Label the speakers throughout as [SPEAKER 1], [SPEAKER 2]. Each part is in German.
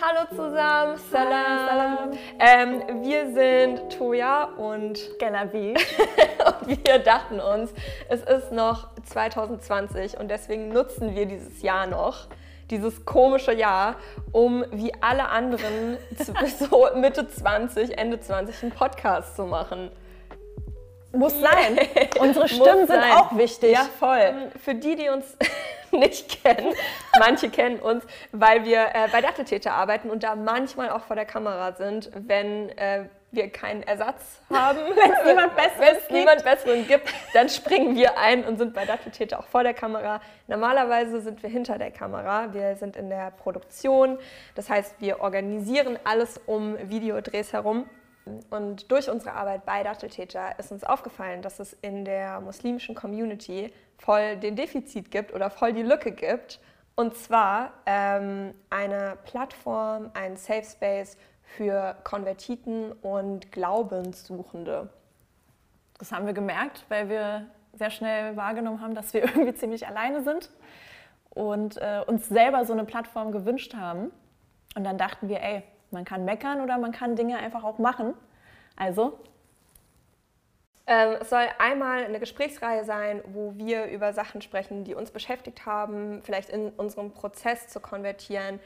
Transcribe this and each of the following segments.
[SPEAKER 1] Hallo zusammen, salam. salam. Ähm, wir sind Toja und
[SPEAKER 2] Genavi.
[SPEAKER 1] und wir dachten uns, es ist noch 2020 und deswegen nutzen wir dieses Jahr noch, dieses komische Jahr, um wie alle anderen so Mitte 20, Ende 20 einen Podcast zu machen.
[SPEAKER 2] Muss sein. Unsere Stimmen sind auch wichtig.
[SPEAKER 1] Ja, voll. Für die, die uns nicht kennen, manche kennen uns, weil wir äh, bei Datteltäter arbeiten und da manchmal auch vor der Kamera sind, wenn äh, wir keinen Ersatz haben.
[SPEAKER 2] wenn es niemand, Besseres
[SPEAKER 1] niemand Besseren gibt, dann springen wir ein und sind bei Datteltäter auch vor der Kamera. Normalerweise sind wir hinter der Kamera. Wir sind in der Produktion. Das heißt, wir organisieren alles um Videodrehs herum. Und durch unsere Arbeit bei Datteltäter ist uns aufgefallen, dass es in der muslimischen Community voll den Defizit gibt oder voll die Lücke gibt. Und zwar ähm, eine Plattform, ein Safe Space für Konvertiten und Glaubenssuchende.
[SPEAKER 2] Das haben wir gemerkt, weil wir sehr schnell wahrgenommen haben, dass wir irgendwie ziemlich alleine sind und äh, uns selber so eine Plattform gewünscht haben. Und dann dachten wir, ey, man kann meckern oder man kann Dinge einfach auch machen. Also
[SPEAKER 1] es soll einmal eine Gesprächsreihe sein, wo wir über Sachen sprechen, die uns beschäftigt haben, vielleicht in unserem Prozess zu konvertieren,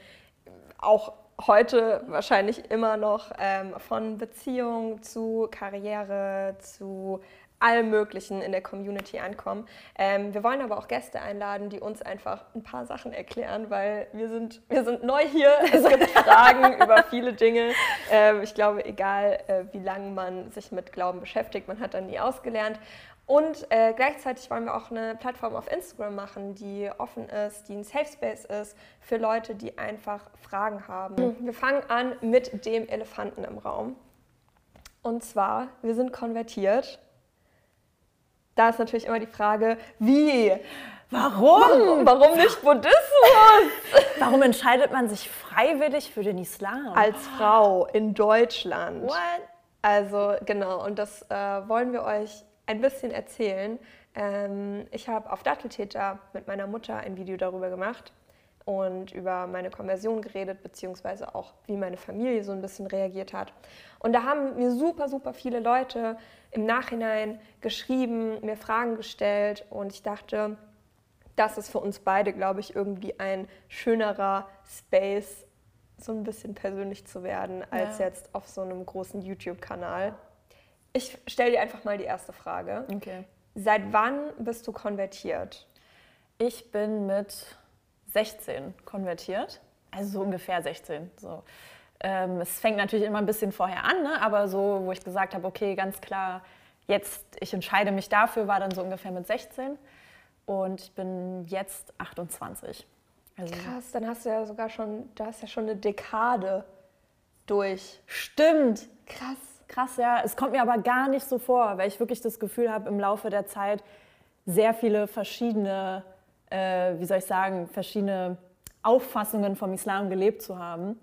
[SPEAKER 1] auch heute wahrscheinlich immer noch ähm, von Beziehung zu Karriere zu allem Möglichen in der Community ankommen. Ähm, wir wollen aber auch Gäste einladen, die uns einfach ein paar Sachen erklären, weil wir sind, wir sind neu hier. Es gibt Fragen über viele Dinge. Ähm, ich glaube, egal äh, wie lange man sich mit Glauben beschäftigt, man hat dann nie ausgelernt. Und äh, gleichzeitig wollen wir auch eine Plattform auf Instagram machen, die offen ist, die ein Safe Space ist für Leute, die einfach Fragen haben. Mhm. Wir fangen an mit dem Elefanten im Raum. Und zwar, wir sind konvertiert da ist natürlich immer die Frage, wie?
[SPEAKER 2] Warum?
[SPEAKER 1] Warum nicht Buddhismus?
[SPEAKER 2] Warum entscheidet man sich freiwillig für den Islam?
[SPEAKER 1] Als Frau in Deutschland.
[SPEAKER 2] What?
[SPEAKER 1] Also genau, und das äh, wollen wir euch ein bisschen erzählen. Ähm, ich habe auf Datteltäter mit meiner Mutter ein Video darüber gemacht und über meine Konversion geredet, beziehungsweise auch, wie meine Familie so ein bisschen reagiert hat. Und da haben mir super, super viele Leute im Nachhinein geschrieben, mir Fragen gestellt und ich dachte, das ist für uns beide, glaube ich, irgendwie ein schönerer Space, so ein bisschen persönlich zu werden, als ja. jetzt auf so einem großen YouTube-Kanal. Ich stelle dir einfach mal die erste Frage.
[SPEAKER 2] Okay.
[SPEAKER 1] Seit wann bist du konvertiert?
[SPEAKER 2] Ich bin mit 16 konvertiert, also so ungefähr 16. So. Ähm, es fängt natürlich immer ein bisschen vorher an, ne? aber so, wo ich gesagt habe, okay, ganz klar, jetzt, ich entscheide mich dafür, war dann so ungefähr mit 16 und ich bin jetzt 28.
[SPEAKER 1] Also Krass, dann hast du ja sogar schon, da hast ja schon eine Dekade durch.
[SPEAKER 2] Stimmt. Krass. Krass, ja. Es kommt mir aber gar nicht so vor, weil ich wirklich das Gefühl habe, im Laufe der Zeit sehr viele verschiedene, äh, wie soll ich sagen, verschiedene Auffassungen vom Islam gelebt zu haben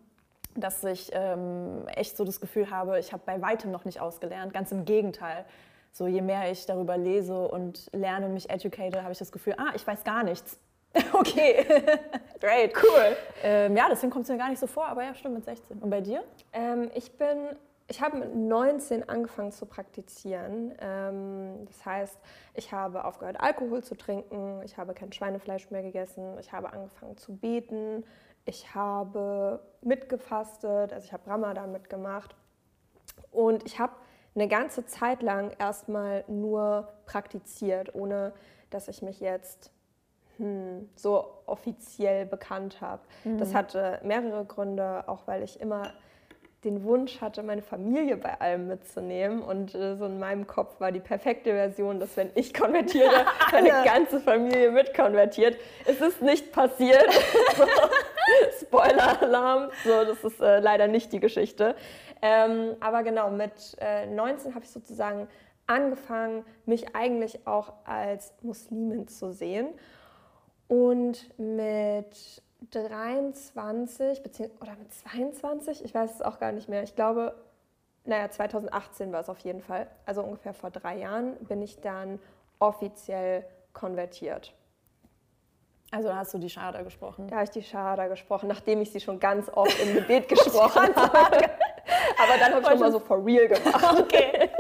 [SPEAKER 2] dass ich ähm, echt so das Gefühl habe, ich habe bei weitem noch nicht ausgelernt. Ganz im Gegenteil. So je mehr ich darüber lese und lerne, mich educate, habe ich das Gefühl, ah, ich weiß gar nichts. okay,
[SPEAKER 1] great, cool.
[SPEAKER 2] Ähm, ja, deswegen kommt es mir gar nicht so vor, aber ja, stimmt, mit 16. Und bei dir?
[SPEAKER 1] Ähm, ich bin, ich habe mit 19 angefangen zu praktizieren. Ähm, das heißt, ich habe aufgehört, Alkohol zu trinken, ich habe kein Schweinefleisch mehr gegessen, ich habe angefangen zu beten, ich habe mitgefastet, also ich habe Ramadan mitgemacht und ich habe eine ganze Zeit lang erstmal nur praktiziert, ohne dass ich mich jetzt hm, so offiziell bekannt habe. Mhm. Das hatte mehrere Gründe, auch weil ich immer den Wunsch hatte, meine Familie bei allem mitzunehmen. Und äh, so in meinem Kopf war die perfekte Version, dass wenn ich konvertiere, meine ganze Familie mitkonvertiert. Es ist nicht passiert. Spoiler-Alarm. So, das ist äh, leider nicht die Geschichte. Ähm, aber genau, mit äh, 19 habe ich sozusagen angefangen, mich eigentlich auch als Muslimin zu sehen. Und mit 23 oder mit 22, ich weiß es auch gar nicht mehr. Ich glaube, naja, 2018 war es auf jeden Fall. Also ungefähr vor drei Jahren bin ich dann offiziell konvertiert.
[SPEAKER 2] Also hast du die Schada gesprochen?
[SPEAKER 1] Da habe ich die Schada gesprochen, nachdem ich sie schon ganz oft im Gebet gesprochen habe. Aber dann habe ich schon mal so for real gemacht.
[SPEAKER 2] Okay.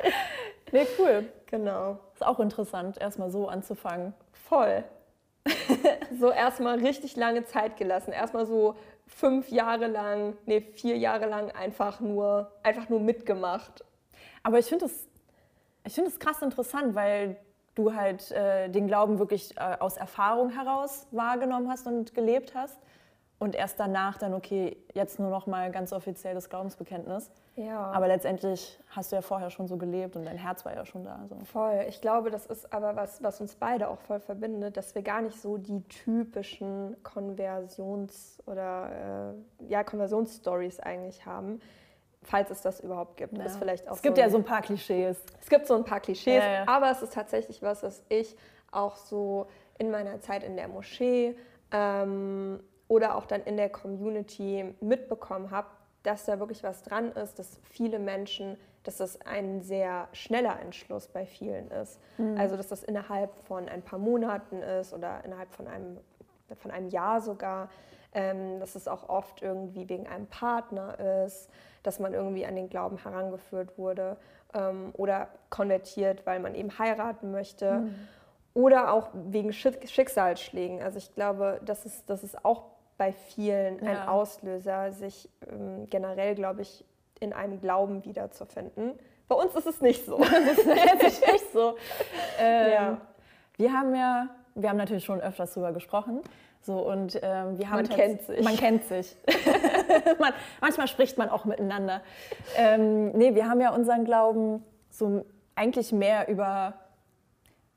[SPEAKER 2] Nee, cool.
[SPEAKER 1] Genau.
[SPEAKER 2] Ist auch interessant, erstmal so anzufangen.
[SPEAKER 1] Voll. so erstmal richtig lange Zeit gelassen. Erstmal so fünf Jahre lang, nee, vier Jahre lang einfach nur, einfach nur mitgemacht.
[SPEAKER 2] Aber ich finde es ich find krass interessant, weil du halt äh, den Glauben wirklich äh, aus Erfahrung heraus wahrgenommen hast und gelebt hast. Und erst danach dann, okay, jetzt nur noch mal ganz offiziell das Glaubensbekenntnis.
[SPEAKER 1] Ja.
[SPEAKER 2] Aber letztendlich hast du ja vorher schon so gelebt und dein Herz war ja schon da. So.
[SPEAKER 1] Voll. Ich glaube, das ist aber was, was uns beide auch voll verbindet, dass wir gar nicht so die typischen Konversions- oder äh, ja, Konversionsstories eigentlich haben falls es das überhaupt gibt.
[SPEAKER 2] Ja.
[SPEAKER 1] Ist vielleicht auch
[SPEAKER 2] es gibt
[SPEAKER 1] so
[SPEAKER 2] ja so ein paar Klischees.
[SPEAKER 1] Es gibt so ein paar Klischees,
[SPEAKER 2] Ja, ja.
[SPEAKER 1] aber es ist tatsächlich was, was ich auch so in meiner Zeit in der Moschee ähm, oder auch dann in der Community mitbekommen habe, dass da wirklich was dran ist, dass viele Menschen, dass das ein sehr schneller Entschluss bei vielen ist. Also dass das innerhalb von ein paar Monaten ist oder innerhalb von einem, von einem Jahr sogar. Ähm, dass es auch oft irgendwie wegen einem Partner ist, dass man irgendwie an den Glauben herangeführt wurde ähm, oder konvertiert, weil man eben heiraten möchte. Oder auch wegen Schick- Schicksalsschlägen. Also ich glaube, das ist, das ist auch bei vielen ein
[SPEAKER 2] Ja.
[SPEAKER 1] Auslöser, sich ähm, generell, glaube ich, in einem Glauben wiederzufinden. Bei uns ist es nicht so.
[SPEAKER 2] Das ist nicht so. Ähm,
[SPEAKER 1] Ja.
[SPEAKER 2] Wir haben ja, wir haben natürlich schon öfters drüber gesprochen. So, und ähm, wir haben
[SPEAKER 1] Man kennt sich.
[SPEAKER 2] Man kennt sich. man, manchmal spricht man auch miteinander. Ähm, nee, wir haben ja unseren Glauben so eigentlich mehr über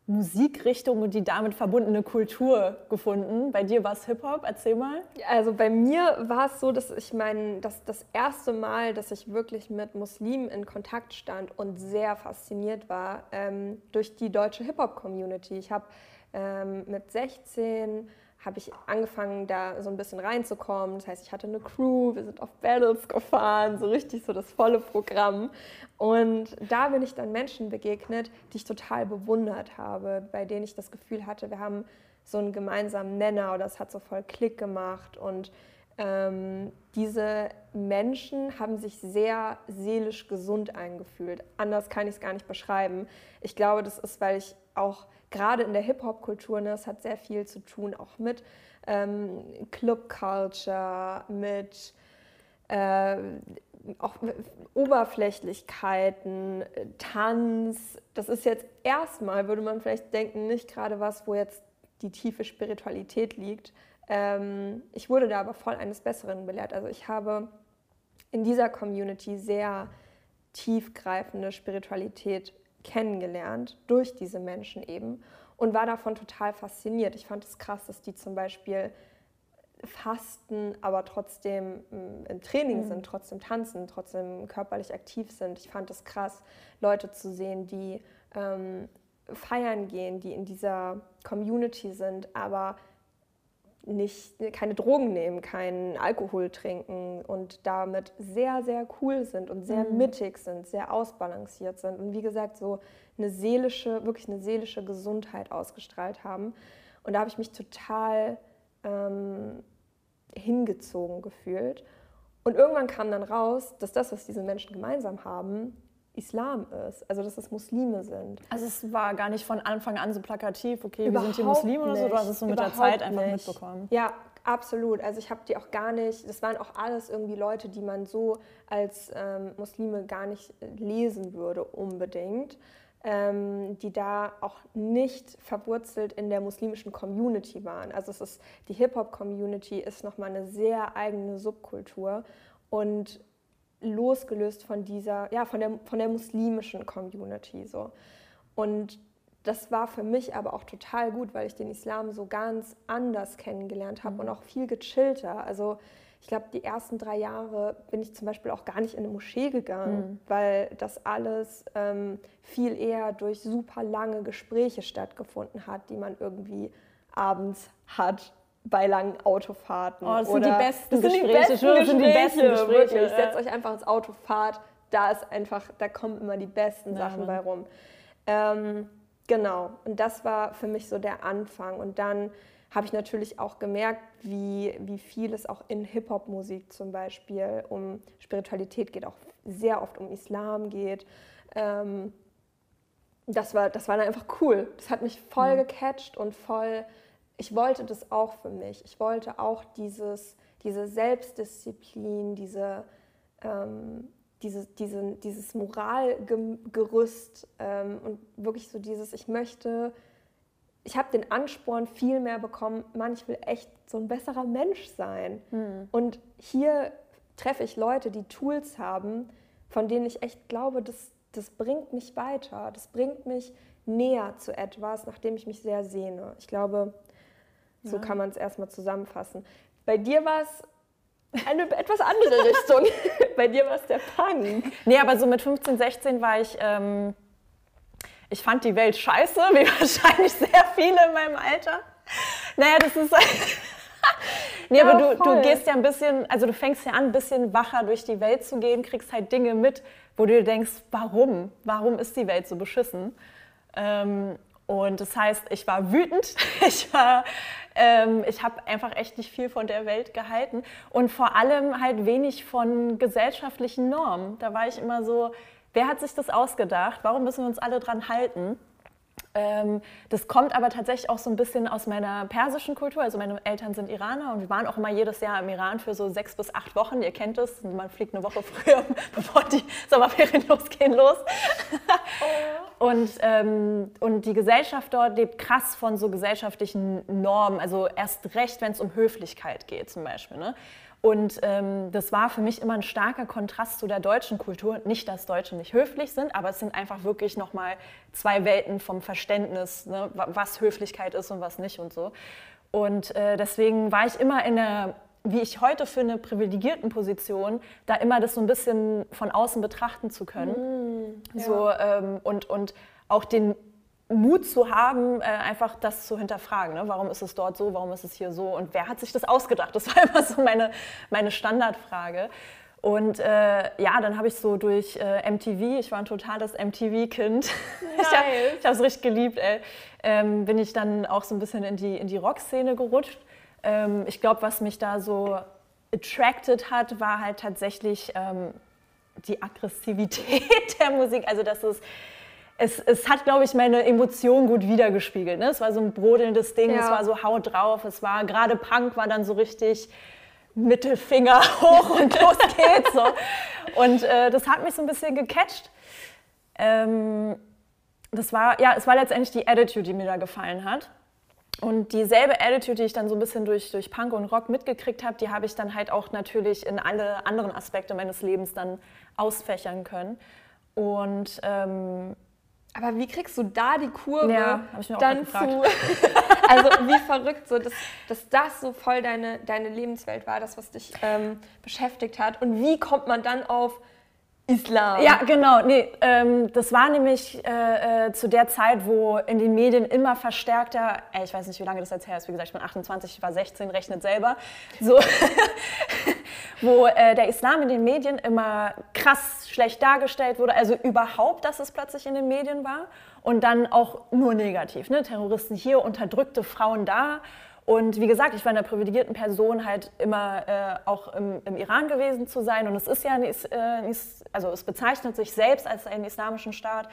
[SPEAKER 2] Musikrichtung und die damit verbundene Kultur gefunden. Bei dir war es Hip-Hop, erzähl mal.
[SPEAKER 1] Also bei mir war es so, dass ich mein, dass das erste Mal, dass ich wirklich mit Muslimen in Kontakt stand und sehr fasziniert war ähm, durch die deutsche Hip-Hop-Community. Ich habe ähm, mit 16 habe ich angefangen, da so ein bisschen reinzukommen. Das heißt, ich hatte eine Crew, wir sind auf Battles gefahren, so richtig so das volle Programm. Und da bin ich dann Menschen begegnet, die ich total bewundert habe, bei denen ich das Gefühl hatte, wir haben so einen gemeinsamen Nenner oder es hat so voll Klick gemacht. Und ähm, diese Menschen haben sich sehr seelisch gesund eingefühlt. Anders kann ich es gar nicht beschreiben. Ich glaube, das ist, weil ich auch gerade in der Hip-Hop-Kultur, ne, es hat sehr viel zu tun, auch mit ähm, Club-Culture, mit äh, auch Oberflächlichkeiten, Tanz. Das ist jetzt erstmal, würde man vielleicht denken, nicht gerade was, wo jetzt die tiefe Spiritualität liegt. Ähm, ich wurde da aber voll eines Besseren belehrt. Also ich habe in dieser Community sehr tiefgreifende Spiritualität kennengelernt durch diese Menschen eben und war davon total fasziniert. Ich fand es krass, dass die zum Beispiel fasten, aber trotzdem mm, im Training sind, trotzdem tanzen, trotzdem körperlich aktiv sind. Ich fand es krass, Leute zu sehen, die ähm, feiern gehen, die in dieser Community sind, aber nicht, keine Drogen nehmen, keinen Alkohol trinken und damit sehr, sehr cool sind und sehr mittig sind, sehr ausbalanciert sind und wie gesagt so eine seelische, wirklich eine seelische Gesundheit ausgestrahlt haben. Und da habe ich mich total ähm, hingezogen gefühlt. Und irgendwann kam dann raus, dass das, was diese Menschen gemeinsam haben, Islam ist, also dass es Muslime sind.
[SPEAKER 2] Also es war gar nicht von Anfang an so plakativ, okay, wir sind hier
[SPEAKER 1] Überhaupt
[SPEAKER 2] Muslime oder so, du hast es so mit der
[SPEAKER 1] Überhaupt
[SPEAKER 2] Zeit einfach
[SPEAKER 1] nicht.
[SPEAKER 2] mitbekommen.
[SPEAKER 1] Ja, absolut. Also ich habe die auch gar nicht, das waren auch alles irgendwie Leute, die man so als ähm, Muslime gar nicht lesen würde unbedingt, ähm, die da auch nicht verwurzelt in der muslimischen Community waren. Also es ist, die Hip-Hop-Community ist nochmal eine sehr eigene Subkultur und losgelöst von dieser, ja, von der, von der muslimischen Community so. Und das war für mich aber auch total gut, weil ich den Islam so ganz anders kennengelernt habe und auch viel gechillter. Also ich glaube, die ersten drei Jahre bin ich zum Beispiel auch gar nicht in eine Moschee gegangen, weil das alles ähm, viel eher durch super lange Gespräche stattgefunden hat, die man irgendwie abends hat bei langen Autofahrten.
[SPEAKER 2] Oh, das sind die besten
[SPEAKER 1] das sind die
[SPEAKER 2] Gespräche.
[SPEAKER 1] besten
[SPEAKER 2] schwöre, das sind die besten
[SPEAKER 1] Gespräche,
[SPEAKER 2] Gespräche,
[SPEAKER 1] Wirklich.
[SPEAKER 2] ja.
[SPEAKER 1] Setzt euch einfach ins Auto, fahrt. Da ist einfach, da kommen immer die besten
[SPEAKER 2] Ja,
[SPEAKER 1] Sachen
[SPEAKER 2] Mann.
[SPEAKER 1] bei rum. Ähm, genau. Und das war für mich so der Anfang. Und dann habe ich natürlich auch gemerkt, wie, wie viel es auch in Hip-Hop-Musik zum Beispiel um Spiritualität geht, auch sehr oft um Islam geht. Ähm, das, war, das war dann einfach cool. Das hat mich voll mhm. gecatcht und voll, ich wollte das auch für mich. Ich wollte auch dieses, diese Selbstdisziplin, diese, ähm, diese, diese, dieses Moralgerüst ähm, und wirklich so dieses, ich möchte, ich habe den Ansporn viel mehr bekommen, Mann, ich will echt so ein besserer Mensch sein. Mhm. Und hier treffe ich Leute, die Tools haben, von denen ich echt glaube, das, das bringt mich weiter, das bringt mich näher zu etwas, nach dem ich mich sehr sehne. Ich glaube, so ja. kann man es erstmal zusammenfassen. Bei dir war es eine etwas andere Richtung. Bei dir war es der Punk.
[SPEAKER 2] Nee, aber so mit 15, 16 war ich, ähm, ich fand die Welt scheiße, wie wahrscheinlich sehr viele in meinem Alter. Naja, das ist. nee, ja, aber du, du gehst ja ein bisschen, also du fängst ja an, ein bisschen wacher durch die Welt zu gehen, kriegst halt Dinge mit, wo du dir denkst, warum? Warum ist die Welt so beschissen? Ähm, und das heißt, ich war wütend, ich, ähm, ich habe einfach echt nicht viel von der Welt gehalten und vor allem halt wenig von gesellschaftlichen Normen. Da war ich immer so, wer hat sich das ausgedacht? Warum müssen wir uns alle dran halten? Ähm, das kommt aber tatsächlich auch so ein bisschen aus meiner persischen Kultur. Also meine Eltern sind Iraner und wir waren auch immer jedes Jahr im Iran für so sechs bis acht Wochen. Ihr kennt es, man fliegt eine Woche früher, bevor die Sommerferien losgehen, los. Oh. Und, ähm, und die Gesellschaft dort lebt krass von so gesellschaftlichen Normen. Also erst recht, wenn es um Höflichkeit geht zum Beispiel. Ne? Und ähm, das war für mich immer ein starker Kontrast zu der deutschen Kultur. Nicht, dass Deutsche nicht höflich sind, aber es sind einfach wirklich nochmal zwei Welten vom Verständnis, ne, was Höflichkeit ist und was nicht und so. Und äh, deswegen war ich immer in der, wie ich heute finde, privilegierten Position, da immer das so ein bisschen von außen betrachten zu können. Mm, ja. so, ähm, und, und auch den Mut zu haben, äh, einfach das zu hinterfragen. Ne? Warum ist es dort so, warum ist es hier so und wer hat sich das ausgedacht? Das war immer so meine, meine Standardfrage. Und äh, ja, dann habe ich so durch äh, MTV, ich war ein totales MTV-Kind, ich habe es richtig geliebt, ey, ähm, bin ich dann auch so ein bisschen in die, in die Rockszene gerutscht. Ähm, ich glaube, was mich da so attracted hat, war halt tatsächlich ähm, die Aggressivität der Musik. Also, dass es es, es hat, glaube ich, meine Emotionen gut wiedergespiegelt. Ne? Es war so ein brodelndes Ding, ja. es war so Haut drauf, es war gerade Punk war dann so richtig Mittelfinger hoch und los geht's. So. Und äh, das hat mich so ein bisschen gecatcht. Ähm, das war, ja, es war letztendlich die Attitude, die mir da gefallen hat. Und dieselbe Attitude, die ich dann so ein bisschen durch, durch Punk und Rock mitgekriegt habe, die habe ich dann halt auch natürlich in alle anderen Aspekte meines Lebens dann ausfächern können. Und ähm,
[SPEAKER 1] aber wie kriegst du da die Kurve ja, dann zu? also wie verrückt so, dass, dass das so voll deine, deine Lebenswelt war, das, was dich ähm, beschäftigt hat. Und wie kommt man dann auf Islam.
[SPEAKER 2] Ja, genau. Nee, ähm, das war nämlich äh, äh, zu der Zeit, wo in den Medien immer verstärkter, ey, ich weiß nicht, wie lange das jetzt her ist, wie gesagt, ich bin 28, ich war 16, rechnet selber, so, wo äh, der Islam in den Medien immer krass schlecht dargestellt wurde, also überhaupt, dass es plötzlich in den Medien war und dann auch nur negativ. Ne? Terroristen hier, unterdrückte Frauen da und wie gesagt, ich war in der privilegierten Person halt immer äh, auch im, im, Iran gewesen zu sein. Und es ist ja, ein, äh, also es bezeichnet sich selbst als einen islamischen Staat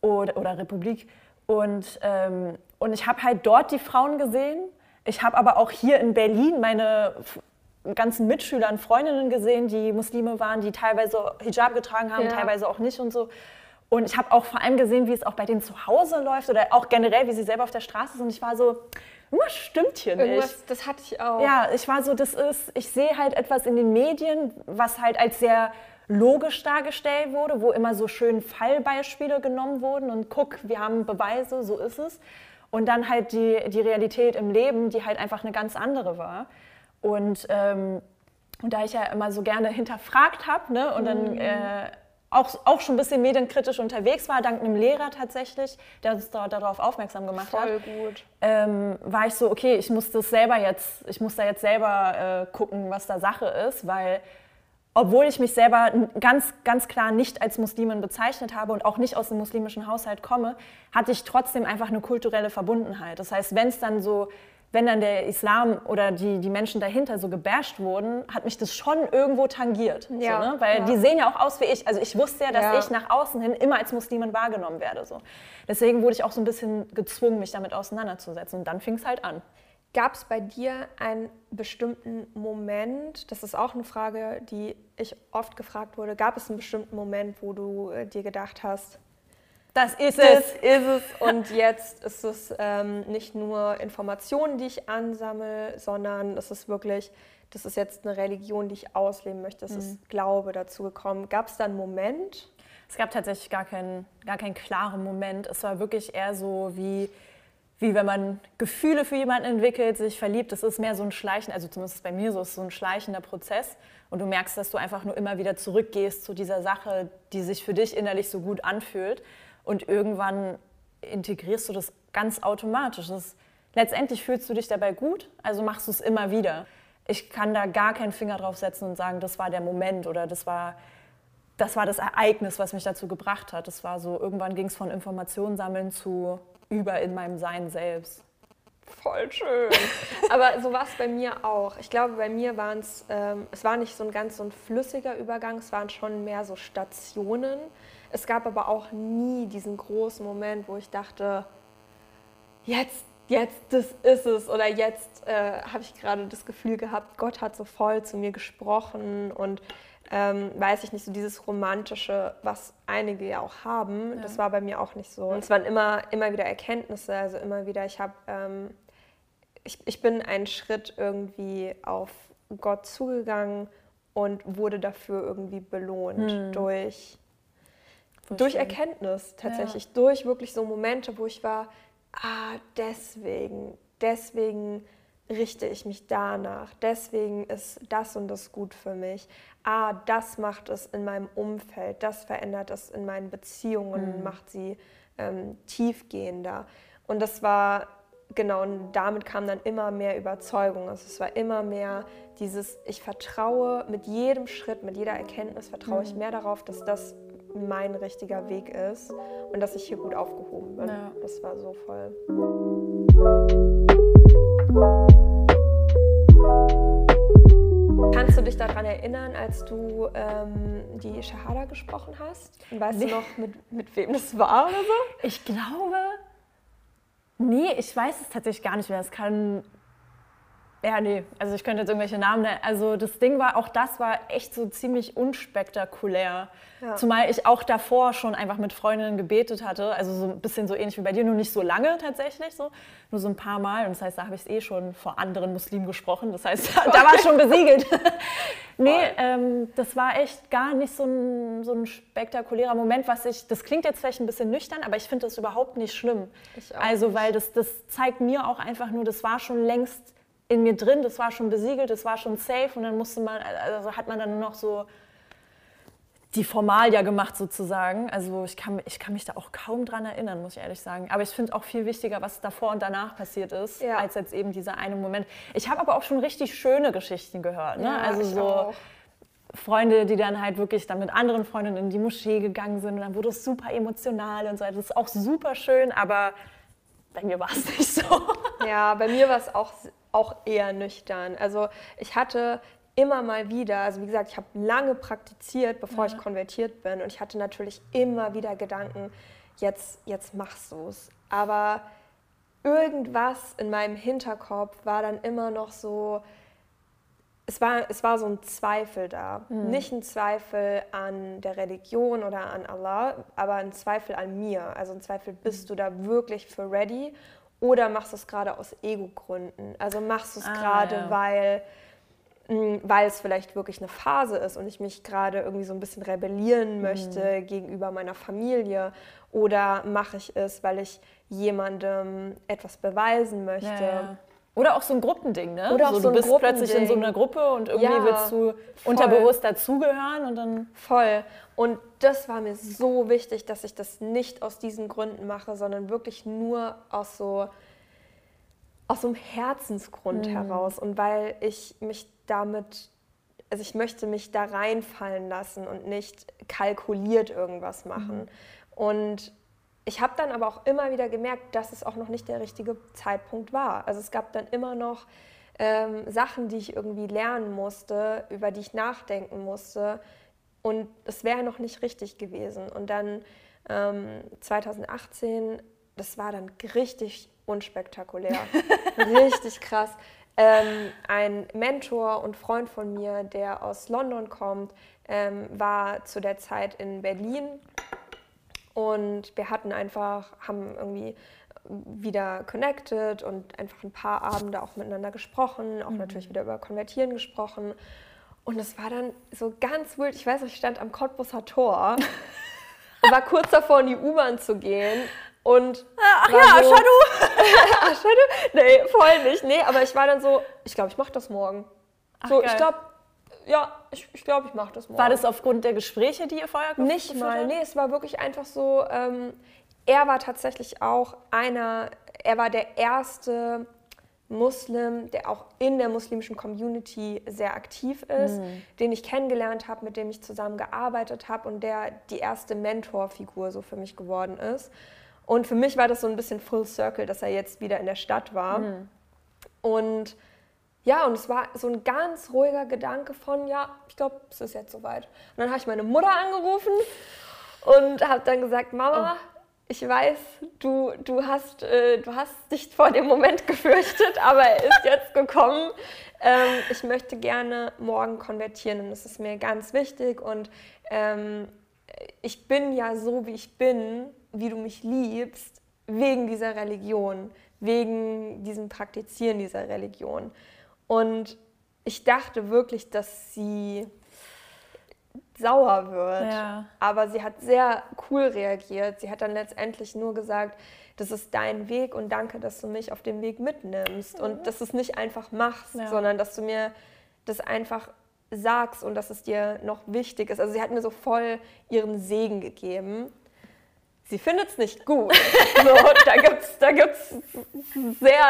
[SPEAKER 2] oder, oder Republik. Und, ähm, und ich habe halt dort die Frauen gesehen. Ich habe aber auch hier in Berlin meine ganzen Mitschüler und Freundinnen gesehen, die Muslime waren, die teilweise Hijab getragen haben, ja. teilweise auch nicht und so. Und ich habe auch vor allem gesehen, wie es auch bei denen zu Hause läuft oder auch generell, wie sie selber auf der Straße sind. Und ich war so, irgendwas stimmt hier nicht. Irgendwas,
[SPEAKER 1] das hatte ich auch.
[SPEAKER 2] Ja, ich war so, das ist, ich sehe halt etwas in den Medien, was halt als sehr logisch dargestellt wurde, wo immer so schön Fallbeispiele genommen wurden und guck, wir haben Beweise, so ist es. Und dann halt die, die Realität im Leben, die halt einfach eine ganz andere war. Und, ähm, und da ich ja immer so gerne hinterfragt habe ne, und dann mhm. äh, auch, auch schon ein bisschen medienkritisch unterwegs war, dank einem Lehrer tatsächlich, der uns da, darauf aufmerksam gemacht
[SPEAKER 1] Voll
[SPEAKER 2] hat.
[SPEAKER 1] gut.
[SPEAKER 2] Ähm, war ich so, okay, ich muss das selber jetzt, ich muss da jetzt selber äh, gucken, was da Sache ist, weil obwohl ich mich selber ganz, ganz klar nicht als Muslimin bezeichnet habe und auch nicht aus dem muslimischen Haushalt komme, hatte ich trotzdem einfach eine kulturelle Verbundenheit. Das heißt, wenn es dann so wenn dann der Islam oder die, die Menschen dahinter so gebasht wurden, hat mich das schon irgendwo tangiert. Ja, so, ne? Weil ja. die sehen ja auch aus wie ich. Also ich wusste ja, dass ja. ich nach außen hin immer als Muslimin wahrgenommen werde. So. Deswegen wurde ich auch so ein bisschen gezwungen, mich damit auseinanderzusetzen. Und dann fing es halt an.
[SPEAKER 1] Gab es bei dir einen bestimmten Moment, das ist auch eine Frage, die ich oft gefragt wurde, gab es einen bestimmten Moment, wo du äh, dir gedacht hast, das ist das es. ist es. Und jetzt ist es ähm, nicht nur Informationen, die ich ansammle, sondern es ist wirklich, das ist jetzt eine Religion, die ich ausleben möchte. Es mhm. ist Glaube dazu gekommen. Gab es da einen Moment?
[SPEAKER 2] Es gab tatsächlich gar keinen, gar keinen klaren Moment. Es war wirklich eher so wie, wie wenn man Gefühle für jemanden entwickelt, sich verliebt. Das ist mehr so ein Schleichen, also zumindest bei mir so, ist so ein schleichender Prozess. Und du merkst, dass du einfach nur immer wieder zurückgehst zu dieser Sache, die sich für dich innerlich so gut anfühlt. Und irgendwann integrierst du das ganz automatisch. Das, letztendlich fühlst du dich dabei gut, also machst du es immer wieder. Ich kann da gar keinen Finger drauf setzen und sagen, das war der Moment oder das war, das war das Ereignis, was mich dazu gebracht hat. Das war so, irgendwann ging es von Informationen sammeln zu über in meinem Sein selbst.
[SPEAKER 1] Voll schön. Aber so war es bei mir auch. Ich glaube, bei mir waren es, ähm, es war nicht so ein ganz so ein flüssiger Übergang, es waren schon mehr so Stationen. Es gab aber auch nie diesen großen Moment, wo ich dachte, jetzt, jetzt, das ist es. Oder jetzt äh, habe ich gerade das Gefühl gehabt, Gott hat so voll zu mir gesprochen und ähm, weiß ich nicht, so dieses Romantische, was einige ja auch haben, ja. das war bei mir auch nicht so. Und es waren immer, immer wieder Erkenntnisse, also immer wieder, ich habe, ähm, ich, ich bin einen Schritt irgendwie auf Gott zugegangen und wurde dafür irgendwie belohnt hm. durch durch schön. Erkenntnis tatsächlich, ja. durch wirklich so Momente, wo ich war, ah, deswegen, deswegen richte ich mich danach, deswegen ist das und das gut für mich. Ah, das macht es in meinem Umfeld, das verändert es in meinen Beziehungen, mhm. macht sie ähm, tiefgehender. Und das war genau, und damit kam dann immer mehr Überzeugung. Also es war immer mehr dieses, ich vertraue mit jedem Schritt, mit jeder Erkenntnis, vertraue mhm. ich mehr darauf, dass das mein richtiger Weg ist und dass ich hier gut aufgehoben bin. Ja. Das war so voll. Kannst du dich daran erinnern, als du ähm, die Shahada gesprochen hast? Und weißt nee. du noch, mit, mit wem das war oder so?
[SPEAKER 2] Ich glaube, nee, ich weiß es tatsächlich gar nicht mehr. Es kann ja, nee, also ich könnte jetzt irgendwelche Namen nennen. Also das Ding war, auch das war echt so ziemlich unspektakulär. Ja. Zumal ich auch davor schon einfach mit Freundinnen gebetet hatte. Also so ein bisschen so ähnlich wie bei dir, nur nicht so lange tatsächlich, so. nur so ein paar Mal. Und das heißt, da habe ich es eh schon vor anderen Muslimen gesprochen. Das heißt, da war es schon besiegelt. nee, ähm, das war echt gar nicht so ein, so ein spektakulärer Moment, was ich, das klingt jetzt vielleicht ein bisschen nüchtern, aber ich finde das überhaupt nicht schlimm. also, weil das, das zeigt mir auch einfach nur, das war schon längst in mir drin, das war schon besiegelt, das war schon safe und dann musste man, also hat man dann nur noch so die Formalia gemacht sozusagen. Also ich kann, ich kann mich da auch kaum dran erinnern, muss ich ehrlich sagen. Aber ich finde auch viel wichtiger, was davor und danach passiert ist, ja. als jetzt eben dieser eine Moment. Ich habe aber auch schon richtig schöne Geschichten gehört. Ne? Ja, also so auch. Freunde, die dann halt wirklich dann mit anderen Freundinnen in die Moschee gegangen sind und dann wurde es super emotional und so. Das ist auch super schön, aber bei mir war es nicht so.
[SPEAKER 1] Ja, bei mir war es auch auch eher nüchtern. Also ich hatte immer mal wieder, also wie gesagt, ich habe lange praktiziert, bevor ja. ich konvertiert bin und ich hatte natürlich immer wieder Gedanken, jetzt, jetzt machst du es. Aber irgendwas in meinem Hinterkopf war dann immer noch so, es war, es war so ein Zweifel da. Mhm. Nicht ein Zweifel an der Religion oder an Allah, aber ein Zweifel an mir. Also ein Zweifel, bist mhm. du da wirklich für ready? Oder machst du es gerade aus Ego-Gründen? Also machst du es ah, gerade, ja. weil, mm, weil es vielleicht wirklich eine Phase ist und ich mich gerade irgendwie so ein bisschen rebellieren mhm. möchte mhm. gegenüber meiner Familie? Oder mache ich es, weil ich jemandem etwas beweisen möchte? Ja.
[SPEAKER 2] Oder auch so ein Gruppending, ne? Oder auch so, so du bist plötzlich in so einer Gruppe und irgendwie ja, willst du voll. unterbewusst dazugehören und dann.
[SPEAKER 1] Voll. Und das war mir so wichtig, dass ich das nicht aus diesen Gründen mache, sondern wirklich nur aus so aus so einem Herzensgrund mhm. heraus und weil ich mich damit, also ich möchte mich da reinfallen lassen und nicht kalkuliert irgendwas machen. Mhm. Und ich habe dann aber auch immer wieder gemerkt, dass es auch noch nicht der richtige Zeitpunkt war. Also es gab dann immer noch ähm, Sachen, die ich irgendwie lernen musste, über die ich nachdenken musste. Und es wäre noch nicht richtig gewesen. Und dann ähm, 2018, das war dann richtig unspektakulär, richtig krass. Ähm, ein Mentor und Freund von mir, der aus London kommt, ähm, war zu der Zeit in Berlin und wir hatten einfach, haben irgendwie wieder connected und einfach ein paar Abende auch miteinander gesprochen, auch mhm. natürlich wieder über Konvertieren gesprochen. Und es war dann so ganz wild. Ich weiß, ich stand am Cottbusser Tor und war kurz davor, in die U-Bahn zu gehen. Und
[SPEAKER 2] Ach ja, so,
[SPEAKER 1] Shadow! Shadow? Nee, voll nicht. Nee, aber ich war dann so, ich glaube, ich mache das morgen. Ach, so, geil. ich glaube, ja, ich, ich glaube, ich mache das morgen.
[SPEAKER 2] War das aufgrund der Gespräche, die ihr vorher
[SPEAKER 1] geführt Nicht mal, nee, es war wirklich einfach so, ähm, er war tatsächlich auch einer, er war der erste Muslim, der auch in der muslimischen Community sehr aktiv ist, mhm. den ich kennengelernt habe, mit dem ich zusammen gearbeitet habe und der die erste Mentorfigur so für mich geworden ist. Und für mich war das so ein bisschen Full Circle, dass er jetzt wieder in der Stadt war. Mhm. Und ja, und es war so ein ganz ruhiger Gedanke von, ja, ich glaube, es ist jetzt soweit. Und dann habe ich meine Mutter angerufen und habe dann gesagt, Mama, oh. ich weiß, du, du, hast, äh, du hast dich vor dem Moment gefürchtet, aber er ist jetzt gekommen. Ähm, ich möchte gerne morgen konvertieren und das ist mir ganz wichtig. Und ähm, ich bin ja so, wie ich bin, wie du mich liebst, wegen dieser Religion, wegen diesem Praktizieren dieser Religion. Und ich dachte wirklich, dass sie sauer wird. Ja. Aber sie hat sehr cool reagiert. Sie hat dann letztendlich nur gesagt, das ist dein Weg und danke, dass du mich auf dem Weg mitnimmst. Mhm. Und dass du es nicht einfach machst, ja. sondern dass du mir das einfach sagst und dass es dir noch wichtig ist. Also sie hat mir so voll ihren Segen gegeben sie findet es nicht gut. so, da gibt es da gibt's sehr,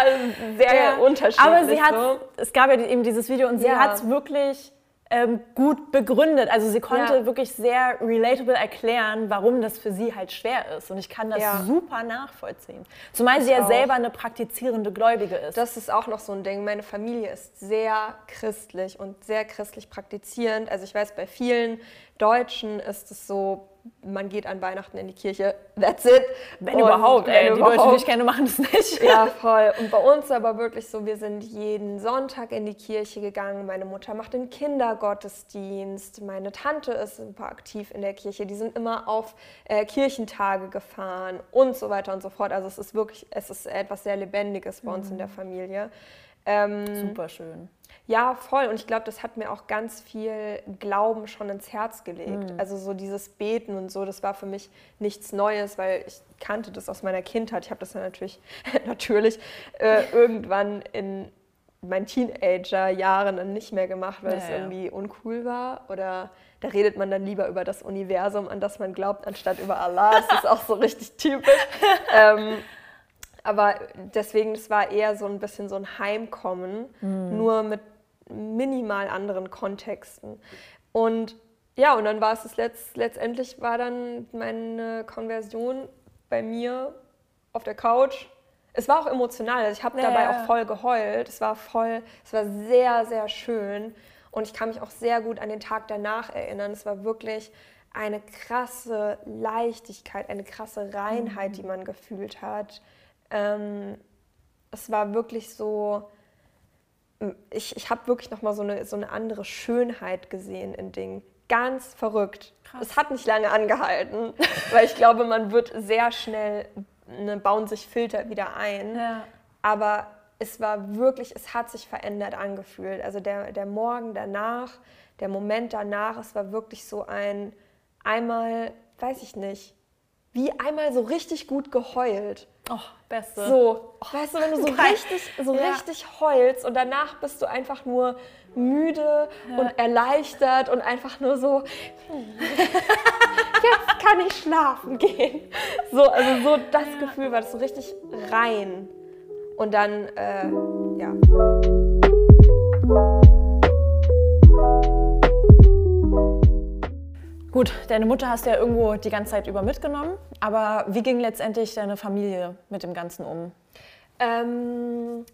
[SPEAKER 1] sehr ja, unterschiedlich.
[SPEAKER 2] Aber sie hat, so. es gab ja eben dieses Video und sie ja. hat es wirklich ähm, gut begründet. Also sie konnte ja. wirklich sehr relatable erklären, warum das für sie halt schwer ist. Und ich kann das ja. super nachvollziehen. Zumal ich sie ja auch. selber eine praktizierende Gläubige ist.
[SPEAKER 1] Das ist auch noch so ein Ding. Meine Familie ist sehr christlich und sehr christlich praktizierend. Also ich weiß, bei vielen Deutschen ist es so, man geht an Weihnachten in die Kirche, that's it.
[SPEAKER 2] Wenn und überhaupt, ey, die Leute, die ich kenne, machen das nicht.
[SPEAKER 1] Ja, voll. Und bei uns aber wirklich so, wir sind jeden Sonntag in die Kirche gegangen. Meine Mutter macht den Kindergottesdienst. Meine Tante ist super aktiv in der Kirche. Die sind immer auf äh, Kirchentage gefahren und so weiter und so fort. Also es ist wirklich, es ist etwas sehr Lebendiges bei mhm. uns in der Familie.
[SPEAKER 2] Ähm, super schön.
[SPEAKER 1] Ja, voll. Und ich glaube, das hat mir auch ganz viel Glauben schon ins Herz gelegt. Mhm. Also so dieses Beten und so, das war für mich nichts Neues, weil ich kannte das aus meiner Kindheit. Ich habe das dann natürlich, natürlich äh, irgendwann in meinen Teenager-Jahren dann nicht mehr gemacht, weil ja, es irgendwie uncool war. Oder da redet man dann lieber über das Universum, an das man glaubt, anstatt über Allah. Das ist auch so richtig typisch. ähm, aber deswegen, das war eher so ein bisschen so ein Heimkommen, mhm. nur mit minimal anderen Kontexten. Und ja, und dann war es das letzt, letztendlich war dann meine Konversion bei mir auf der Couch. Es war auch emotional, also ich habe ja, dabei ja. auch voll geheult. Es war voll, es war sehr, sehr schön. Und ich kann mich auch sehr gut an den Tag danach erinnern. Es war wirklich eine krasse Leichtigkeit, eine krasse Reinheit, mhm. die man gefühlt hat. Ähm, es war wirklich so, ich, ich habe wirklich nochmal so eine, so eine andere Schönheit gesehen in Dingen. Ganz verrückt. Krass. Es hat nicht lange angehalten, weil ich glaube, man wird sehr schnell, ne, bauen sich Filter wieder ein. Ja. Aber es war wirklich, es hat sich verändert angefühlt. Also der, der Morgen danach, der Moment danach, es war wirklich so ein, einmal, weiß ich nicht, wie einmal so richtig gut geheult.
[SPEAKER 2] Oh, beste.
[SPEAKER 1] So, oh, weißt du, wenn du so richtig, so ja. richtig heulst und danach bist du einfach nur müde ja. und erleichtert und einfach nur so, jetzt kann ich schlafen gehen. So, also so das ja. Gefühl war das so richtig rein. Und dann, äh, ja.
[SPEAKER 2] Gut, deine Mutter hast du ja irgendwo die ganze Zeit über mitgenommen, aber wie ging letztendlich deine Familie mit dem Ganzen um?
[SPEAKER 1] Ähm,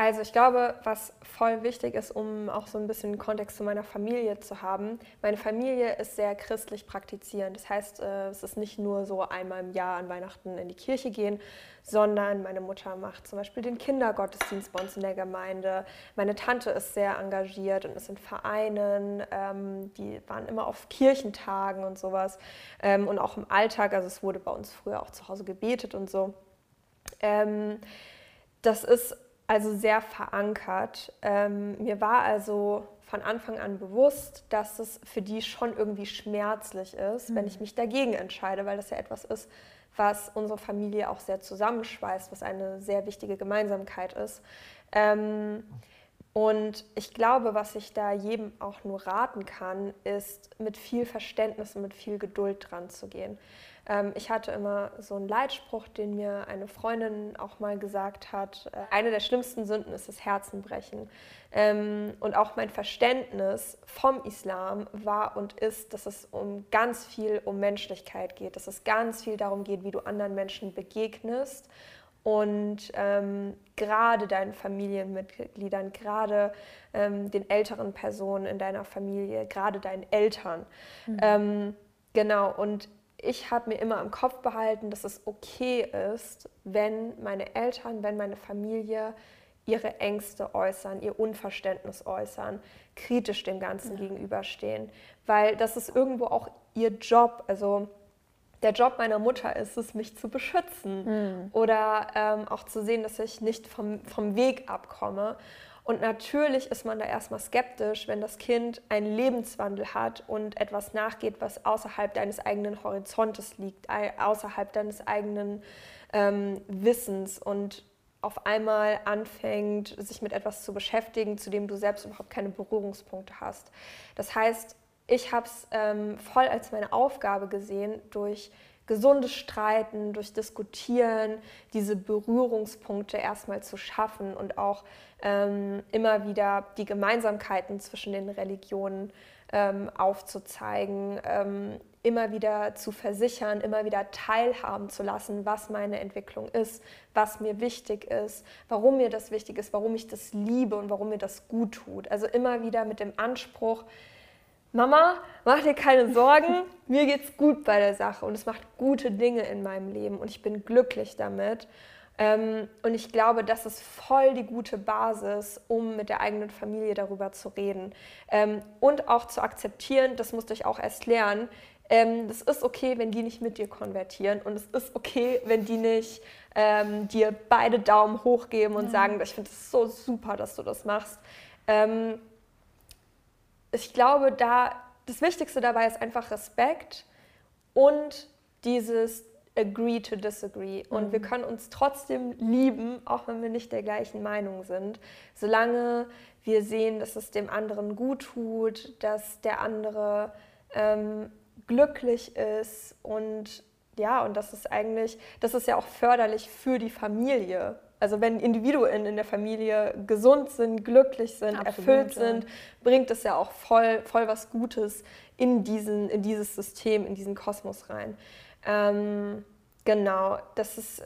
[SPEAKER 1] also ich glaube, was voll wichtig ist, um auch so ein bisschen Kontext zu meiner Familie zu haben. Meine Familie ist sehr christlich praktizierend. Das heißt, äh, es ist nicht nur so einmal im Jahr an Weihnachten in die Kirche gehen, sondern meine Mutter macht zum Beispiel den Kindergottesdienst bei uns in der Gemeinde. Meine Tante ist sehr engagiert und ist in Vereinen. Ähm, die waren immer auf Kirchentagen und sowas. Ähm, und auch im Alltag, also es wurde bei uns früher auch zu Hause gebetet und so. Ähm, das ist also sehr verankert. Ähm, mir war also von Anfang an bewusst, dass es für die schon irgendwie schmerzlich ist, mhm. wenn ich mich dagegen entscheide, weil das ja etwas ist, was unsere Familie auch sehr zusammenschweißt, was eine sehr wichtige Gemeinsamkeit ist. Ähm, und ich glaube, was ich da jedem auch nur raten kann, ist mit viel Verständnis und mit viel Geduld dran zu gehen. Ähm, ich hatte immer so einen Leitspruch, den mir eine Freundin auch mal gesagt hat. Äh, eine der schlimmsten Sünden ist das Herzenbrechen. Ähm, und auch mein Verständnis vom Islam war und ist, dass es um ganz viel um Menschlichkeit geht, dass es ganz viel darum geht, wie du anderen Menschen begegnest und ähm, gerade deinen Familienmitgliedern, gerade ähm, den älteren Personen in deiner Familie, gerade deinen Eltern. Mhm. Ähm, genau, und ich habe mir immer im Kopf behalten, dass es okay ist, wenn meine Eltern, wenn meine Familie ihre Ängste äußern, ihr Unverständnis äußern, kritisch dem Ganzen ja. gegenüberstehen, weil das ist irgendwo auch ihr Job. Also der Job meiner Mutter ist es, mich zu beschützen mhm. oder ähm, auch zu sehen, dass ich nicht vom, vom Weg abkomme. Und natürlich ist man da erstmal skeptisch, wenn das Kind einen Lebenswandel hat und etwas nachgeht, was außerhalb deines eigenen Horizontes liegt, außerhalb deines eigenen ähm, Wissens und auf einmal anfängt, sich mit etwas zu beschäftigen, zu dem du selbst überhaupt keine Berührungspunkte hast. Das heißt, ich habe es ähm, voll als meine Aufgabe gesehen, durch gesundes Streiten, durch Diskutieren diese Berührungspunkte erstmal zu schaffen und auch ähm, immer wieder die Gemeinsamkeiten zwischen den Religionen ähm, aufzuzeigen, ähm, immer wieder zu versichern, immer wieder teilhaben zu lassen, was meine Entwicklung ist, was mir wichtig ist, warum mir das wichtig ist, warum ich das liebe und warum mir das gut tut. Also immer wieder mit dem Anspruch, Mama, mach dir keine Sorgen, mir geht's gut bei der Sache und es macht gute Dinge in meinem Leben und ich bin glücklich damit. Ähm, und ich glaube, das ist voll die gute Basis, um mit der eigenen Familie darüber zu reden. Ähm, und auch zu akzeptieren, das musste ich auch erst lernen, ähm, es ist okay, wenn die nicht mit dir konvertieren und es ist okay, wenn die nicht ähm, dir beide Daumen hoch geben und mhm. sagen, ich finde es so super, dass du das machst. Ähm, ich glaube, da das Wichtigste dabei ist einfach Respekt und dieses agree to disagree. Und mhm. wir können uns trotzdem lieben, auch wenn wir nicht der gleichen Meinung sind, solange wir sehen, dass es dem anderen gut tut, dass der andere ähm, glücklich ist und ja, und das ist eigentlich, das ist ja auch förderlich für die Familie. Also wenn Individuen in der Familie gesund sind, glücklich sind, Absolut, erfüllt ja. sind, bringt es ja auch voll, voll was Gutes in, diesen, in dieses System, in diesen Kosmos rein. Ähm, genau, das ist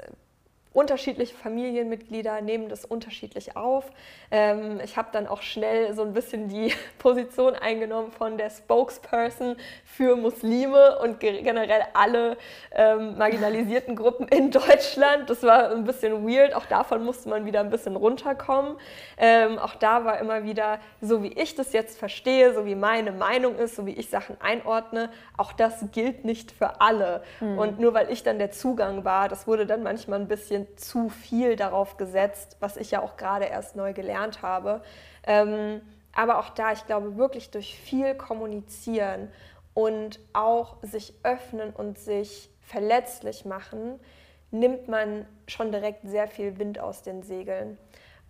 [SPEAKER 1] unterschiedliche Familienmitglieder nehmen das unterschiedlich auf. Ähm, ich habe dann auch schnell so ein bisschen die Position eingenommen von der Spokesperson für Muslime und generell alle ähm, marginalisierten Gruppen in Deutschland. Das war ein bisschen weird. Auch davon musste man wieder ein bisschen runterkommen. Ähm, auch da war immer wieder, so wie ich das jetzt verstehe, so wie meine Meinung ist, so wie ich Sachen einordne, auch das gilt nicht für alle. Mhm. Und nur weil ich dann der Zugang war, das wurde dann manchmal ein bisschen bisschen zu viel darauf gesetzt, was ich ja auch gerade erst neu gelernt habe. Ähm, aber auch da, ich glaube, wirklich durch viel kommunizieren und auch sich öffnen und sich verletzlich machen, nimmt man schon direkt sehr viel Wind aus den Segeln.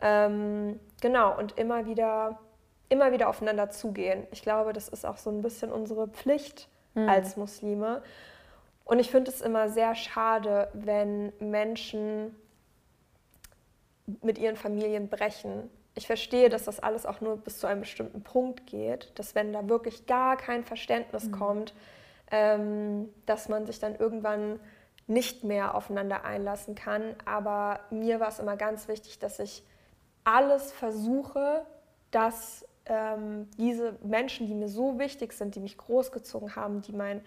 [SPEAKER 1] Ähm, genau, und immer wieder, immer wieder aufeinander zugehen. Ich glaube, das ist auch so ein bisschen unsere Pflicht mhm. als Muslime. Und ich finde es immer sehr schade, wenn Menschen mit ihren Familien brechen. Ich verstehe, dass das alles auch nur bis zu einem bestimmten Punkt geht, dass wenn da wirklich gar kein Verständnis mhm. kommt, ähm, dass man sich dann irgendwann nicht mehr aufeinander einlassen kann. Aber mir war es immer ganz wichtig, dass ich alles versuche, dass ähm, diese Menschen, die mir so wichtig sind, die mich großgezogen haben, die mein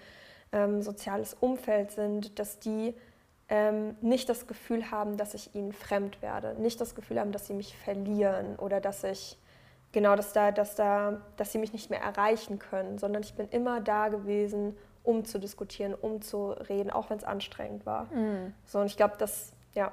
[SPEAKER 1] ähm, soziales Umfeld sind, dass die ähm, nicht das Gefühl haben, dass ich ihnen fremd werde, nicht das Gefühl haben, dass sie mich verlieren oder dass ich genau, dass da, dass da, dass sie mich nicht mehr erreichen können, sondern ich bin immer da gewesen, um zu diskutieren, um zu reden, auch wenn es anstrengend war. Mhm. So und ich glaube, das, ja.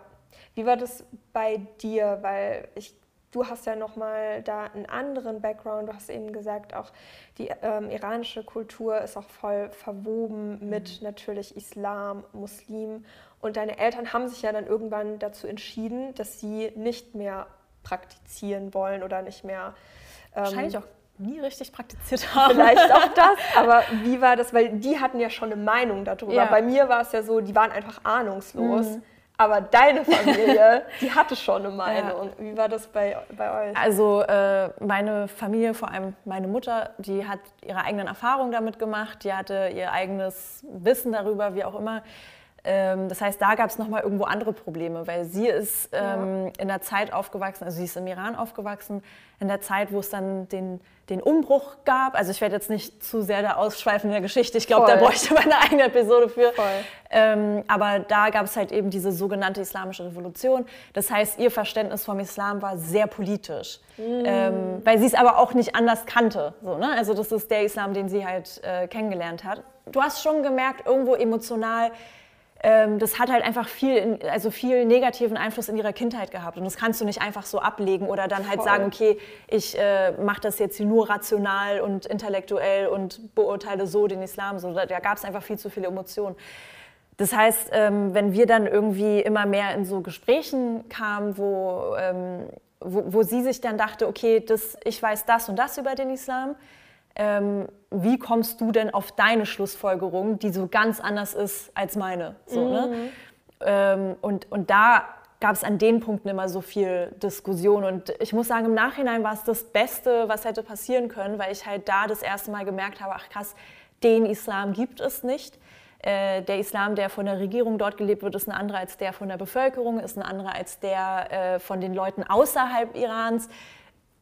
[SPEAKER 1] Wie war das bei dir? Weil ich du hast ja nochmal da einen anderen Background. Du hast eben gesagt, auch die ähm, iranische Kultur ist auch voll verwoben mhm. mit natürlich Islam, Muslim. Und deine Eltern haben sich ja dann irgendwann dazu entschieden, dass sie nicht mehr praktizieren wollen oder nicht mehr.
[SPEAKER 2] Ähm, Wahrscheinlich auch nie richtig praktiziert haben.
[SPEAKER 1] Vielleicht auch das, aber wie war das? Weil die hatten ja schon eine Meinung darüber. Ja. Bei mir war es ja so, die waren einfach ahnungslos. Mhm. Aber deine Familie, die hatte schon eine Meinung. Ja. Wie war das bei, bei euch?
[SPEAKER 2] Also äh, meine Familie, vor allem meine Mutter, die hat ihre eigenen Erfahrungen damit gemacht, die hatte ihr eigenes Wissen darüber, wie auch immer. Ähm, das heißt, da gab es nochmal irgendwo andere Probleme, weil sie ist ähm, ja. in der Zeit aufgewachsen, also sie ist im Iran aufgewachsen, in der Zeit, wo es dann den, den Umbruch gab. Also ich werde jetzt nicht zu sehr da ausschweifen in der Geschichte, ich glaube, da bräuchte man eine eigene Episode für. Ähm, aber da gab es halt eben diese sogenannte Islamische Revolution. Das heißt, ihr Verständnis vom Islam war sehr politisch, mm. ähm, weil sie es aber auch nicht anders kannte. So, ne? Also das ist der Islam, den sie halt äh, kennengelernt hat. Du hast schon gemerkt, irgendwo emotional, ähm, das hat halt einfach viel, also viel negativen Einfluss in ihrer Kindheit gehabt. Und das kannst du nicht einfach so ablegen oder dann halt Voll. sagen, okay, ich äh, mache das jetzt nur rational und intellektuell und beurteile so den Islam. So, da, da gab es einfach viel zu viele Emotionen. Das heißt, ähm, wenn wir dann irgendwie immer mehr in so Gesprächen kamen, wo, ähm, wo, wo sie sich dann dachte, okay, das, ich weiß das und das über den Islam, ähm, wie kommst du denn auf deine Schlussfolgerung, die so ganz anders ist als meine? So, ne? mhm. ne? ähm, und, und da gab es an den Punkten immer so viel Diskussion. Und ich muss sagen, im Nachhinein war es das Beste, was hätte passieren können, weil ich halt da das erste Mal gemerkt habe, ach krass, den Islam gibt es nicht. Äh, der Islam, der von der Regierung dort gelebt wird, ist ein anderer als der von der Bevölkerung, ist ein anderer als der äh, von den Leuten außerhalb Irans.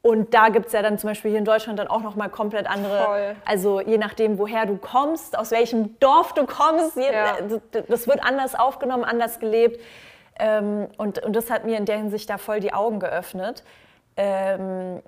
[SPEAKER 2] Und da gibt es ja dann zum Beispiel hier in Deutschland dann auch nochmal komplett andere, Voll. also je nachdem, woher du kommst, aus welchem Dorf du kommst, ja. das wird anders aufgenommen, anders gelebt. Ähm, und, und das hat mir in der Hinsicht da voll die Augen geöffnet. Ähm,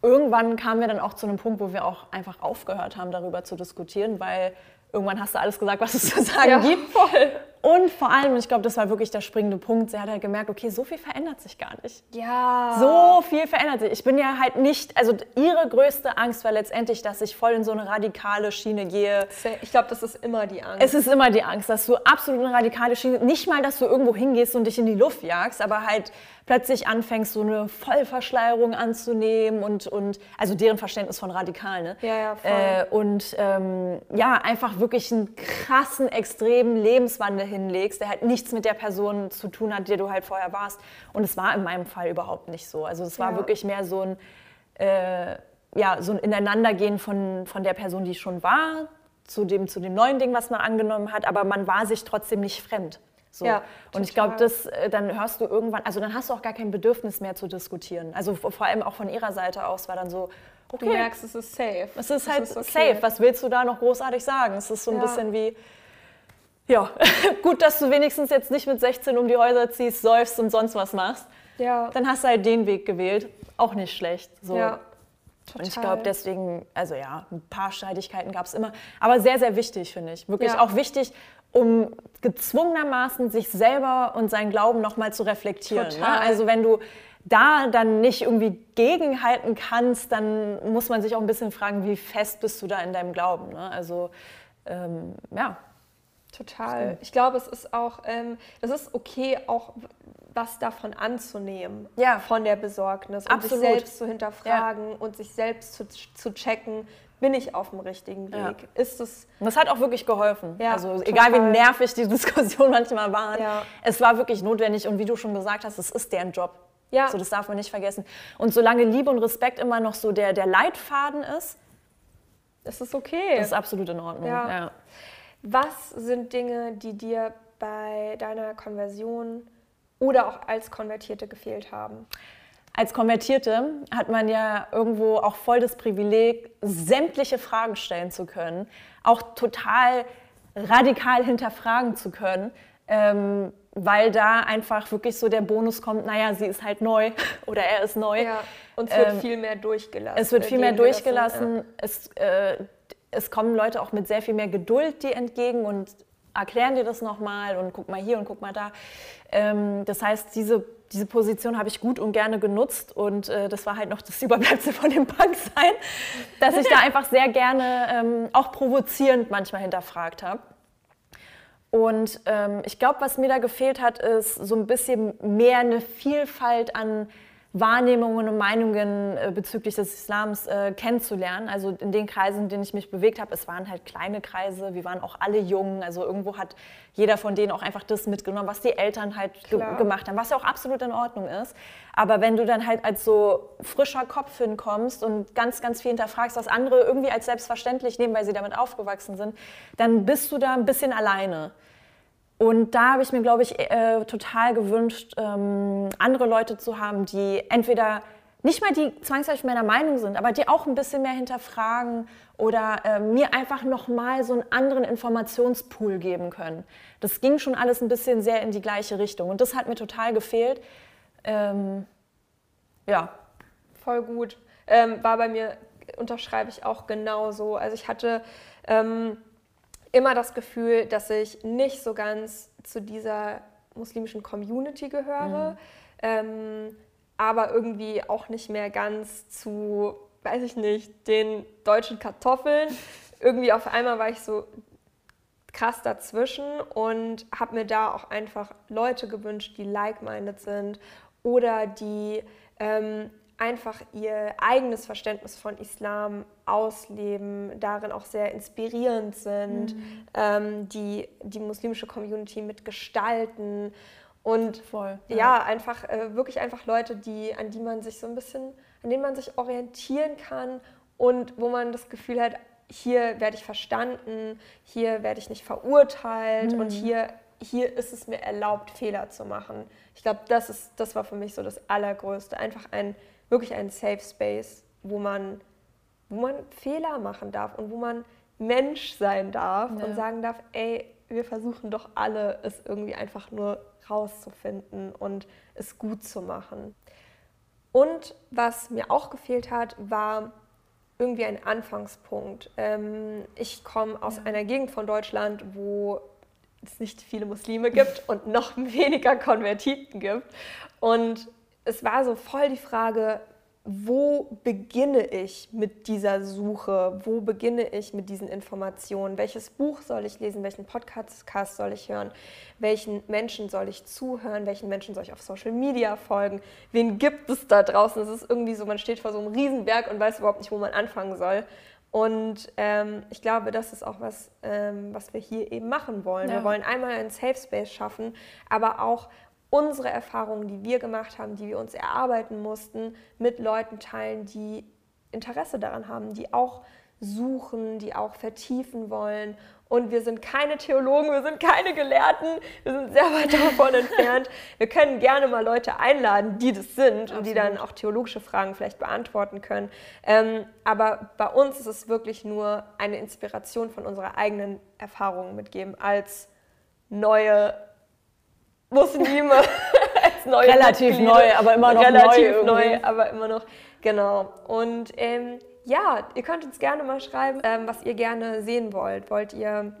[SPEAKER 2] irgendwann kamen wir dann auch zu einem Punkt, wo wir auch einfach aufgehört haben, darüber zu diskutieren, weil irgendwann hast du alles gesagt, was es zu sagen ja, gibt. Voll. Und vor allem, ich glaube, das war wirklich der springende Punkt, sie hat halt gemerkt, okay, so viel verändert sich gar nicht.
[SPEAKER 1] Ja.
[SPEAKER 2] So viel verändert sich. Ich bin ja halt nicht, also ihre größte Angst war letztendlich, dass ich voll in so eine radikale Schiene gehe.
[SPEAKER 1] Ich glaube, das ist immer die Angst.
[SPEAKER 2] Es ist immer die Angst, dass du absolut eine radikale Schiene, nicht mal, dass du irgendwo hingehst und dich in die Luft jagst, aber halt plötzlich anfängst, so eine Vollverschleierung anzunehmen und, und also deren Verständnis von radikal, ne?
[SPEAKER 1] Ja, ja, voll. Äh,
[SPEAKER 2] und ähm, ja, einfach wirklich einen krassen, extremen Lebenswandel hinlegst, der halt nichts mit der Person zu tun hat, die du halt vorher warst. Und es war in meinem Fall überhaupt nicht so. Also es war ja. wirklich mehr so ein, äh, ja, so ein Ineinandergehen von, von der Person, die schon war, zu dem, zu dem neuen Ding, was man angenommen hat, aber man war sich trotzdem nicht fremd. So. Ja, und ich glaube, das äh, dann hörst du irgendwann, also dann hast du auch gar kein Bedürfnis mehr zu diskutieren. Also vor allem auch von ihrer Seite aus war dann so,
[SPEAKER 1] okay. Du merkst, es ist safe.
[SPEAKER 2] Es ist halt ist okay. safe. Was willst du da noch großartig sagen? Es ist so ein ja. bisschen wie, ja, gut, dass du wenigstens jetzt nicht mit 16 um die Häuser ziehst, säufst und sonst was machst. Ja. Dann hast du halt den Weg gewählt. Auch nicht schlecht. So. Ja. Total. Und ich glaube deswegen, also ja, ein paar Streitigkeiten gab es immer, aber sehr, sehr wichtig, finde ich. Wirklich ja. auch wichtig, um gezwungenermaßen sich selber und seinen Glauben nochmal zu reflektieren. Ne? Also wenn du da dann nicht irgendwie gegenhalten kannst, dann muss man sich auch ein bisschen fragen, wie fest bist du da in deinem Glauben. Ne? Also ähm, ja.
[SPEAKER 1] Total. Ich glaube, es ist auch, ähm, es ist okay, auch was davon anzunehmen, ja. von der Besorgnis und Absolut. sich selbst zu hinterfragen ja. und sich selbst zu, zu checken, bin ich auf dem richtigen Weg? Ja. Ist es
[SPEAKER 2] und das hat auch wirklich geholfen. Ja, also total. egal wie nervig die Diskussion manchmal waren, ja. es war wirklich notwendig und wie du schon gesagt hast, es ist deren Job. Ja. So, das darf man nicht vergessen. Und solange Liebe und Respekt immer noch so der, der Leitfaden ist,
[SPEAKER 1] Es ist okay.
[SPEAKER 2] Das ist absolut in Ordnung.
[SPEAKER 1] Ja.
[SPEAKER 2] Ja.
[SPEAKER 1] Was sind Dinge, die dir bei deiner Konversion oder auch als Konvertierte gefehlt haben?
[SPEAKER 2] Als Konvertierte hat man ja irgendwo auch voll das Privileg, sämtliche Fragen stellen zu können, auch total radikal hinterfragen zu können, ähm, weil da einfach wirklich so der Bonus kommt, naja, sie ist halt neu oder er ist neu.
[SPEAKER 1] Ja, und es wird
[SPEAKER 2] Ähm,
[SPEAKER 1] viel mehr durchgelassen.
[SPEAKER 2] Es wird
[SPEAKER 1] äh,
[SPEAKER 2] viel mehr durchgelassen. Es, äh, es kommen Leute auch mit sehr viel mehr Geduld dir entgegen und erklären dir das nochmal und guck mal hier und guck mal da. Ähm, das heißt, diese, diese Position habe ich gut und gerne genutzt und äh, das war halt noch das Überbleibsel von dem Punksein, dass ich da einfach sehr gerne ähm, auch provozierend manchmal hinterfragt habe. Und ähm, ich glaube, was mir da gefehlt hat, ist so ein bisschen mehr eine Vielfalt an Wahrnehmungen und Meinungen äh, bezüglich des Islams äh, kennenzulernen. Also in den Kreisen, in denen ich mich bewegt habe, es waren halt kleine Kreise, wir waren auch alle jung. Also irgendwo hat jeder von denen auch einfach das mitgenommen, was die Eltern halt ge gemacht haben, was ja auch absolut in Ordnung ist. Aber wenn du dann halt als so frischer Kopf hinkommst und ganz, ganz viel hinterfragst, was andere irgendwie als selbstverständlich nehmen, weil sie damit aufgewachsen sind, dann bist du da ein bisschen alleine. Und da habe ich mir, glaube ich, äh, total gewünscht, ähm, andere Leute zu haben, die entweder nicht mal die zwangsläufig meiner Meinung sind, aber die auch ein bisschen mehr hinterfragen oder äh, mir einfach nochmal so einen anderen Informationspool geben können. Das ging schon alles ein bisschen sehr in die gleiche Richtung und das hat mir total gefehlt. Ähm, ja,
[SPEAKER 1] Voll gut. Ähm, war bei mir, unterschreibe ich auch genauso. Also ich hatte ähm, immer das Gefühl, dass ich nicht so ganz zu dieser muslimischen Community gehöre, ähm, aber irgendwie auch nicht mehr ganz zu, weiß ich nicht, den deutschen Kartoffeln. Irgendwie auf einmal war ich so krass dazwischen und habe mir da auch einfach Leute gewünscht, die like-minded sind oder die ähm, einfach ihr eigenes Verständnis von Islam ausleben, darin auch sehr inspirierend sind, ähm, die die muslimische Community mitgestalten und
[SPEAKER 2] voll.
[SPEAKER 1] ja, einfach äh, wirklich einfach Leute, die an die man sich so ein bisschen, an denen man sich orientieren kann und wo man das Gefühl hat, hier werde ich verstanden, hier werde ich nicht verurteilt und hier hier ist es mir erlaubt, Fehler zu machen. Ich glaube, das ist das war für mich so das allergrößte, einfach ein wirklich ein Safe Space, wo man wo man Fehler machen darf und wo man Mensch sein darf
[SPEAKER 2] Ja.
[SPEAKER 1] und sagen darf, ey, wir versuchen doch alle, es irgendwie einfach nur rauszufinden und es gut zu machen. Und was mir auch gefehlt hat, war irgendwie ein Anfangspunkt. Ähm, ich komme aus einer Gegend von Deutschland, wo es nicht viele Muslime gibt und noch weniger Konvertiten gibt. Und es war so voll die Frage, wo beginne ich mit dieser Suche? Wo beginne ich mit diesen Informationen? Welches Buch soll ich lesen? Welchen Podcast soll ich hören? Welchen Menschen soll ich zuhören? Welchen Menschen soll ich auf Social Media folgen? Wen gibt es da draußen? Es ist irgendwie so, man steht vor so einem Riesenberg und weiß überhaupt nicht, wo man anfangen soll. Und ähm, ich glaube, das ist auch was, ähm, was wir hier eben machen wollen.
[SPEAKER 2] Ja.
[SPEAKER 1] Wir wollen einmal einen Safe Space schaffen, aber auch unsere Erfahrungen, die wir gemacht haben, die wir uns erarbeiten mussten, mit Leuten teilen, die Interesse daran haben, die auch suchen, die auch vertiefen wollen. Und wir sind keine Theologen, wir sind keine Gelehrten, wir sind sehr weit davon entfernt. Wir können gerne mal Leute einladen, die das sind und die dann auch theologische Fragen vielleicht beantworten können. Ähm, aber bei uns ist es wirklich nur eine Inspiration von unserer eigenen Erfahrungen mitgeben als neue Muslime. als neue
[SPEAKER 2] Relativ
[SPEAKER 1] Mitglieder.
[SPEAKER 2] neu, aber immer noch neu
[SPEAKER 1] Relativ
[SPEAKER 2] irgendwie.
[SPEAKER 1] neu, aber immer noch, genau. Und ähm, ja, ihr könnt uns gerne mal schreiben, ähm, was ihr gerne sehen wollt. Wollt ihr,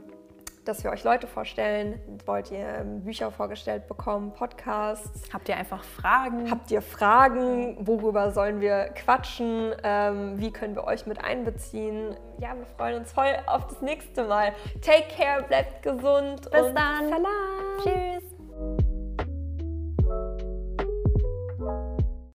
[SPEAKER 1] dass wir euch Leute vorstellen? Wollt ihr ähm, Bücher vorgestellt bekommen, Podcasts?
[SPEAKER 2] Habt ihr einfach Fragen?
[SPEAKER 1] Habt ihr Fragen? Worüber sollen wir quatschen? Ähm, wie können wir euch mit einbeziehen? Ja, wir freuen uns voll auf das nächste Mal. Take care, bleibt gesund.
[SPEAKER 2] Bis
[SPEAKER 1] und
[SPEAKER 2] dann.
[SPEAKER 1] Salam.
[SPEAKER 2] Tschüss. thank you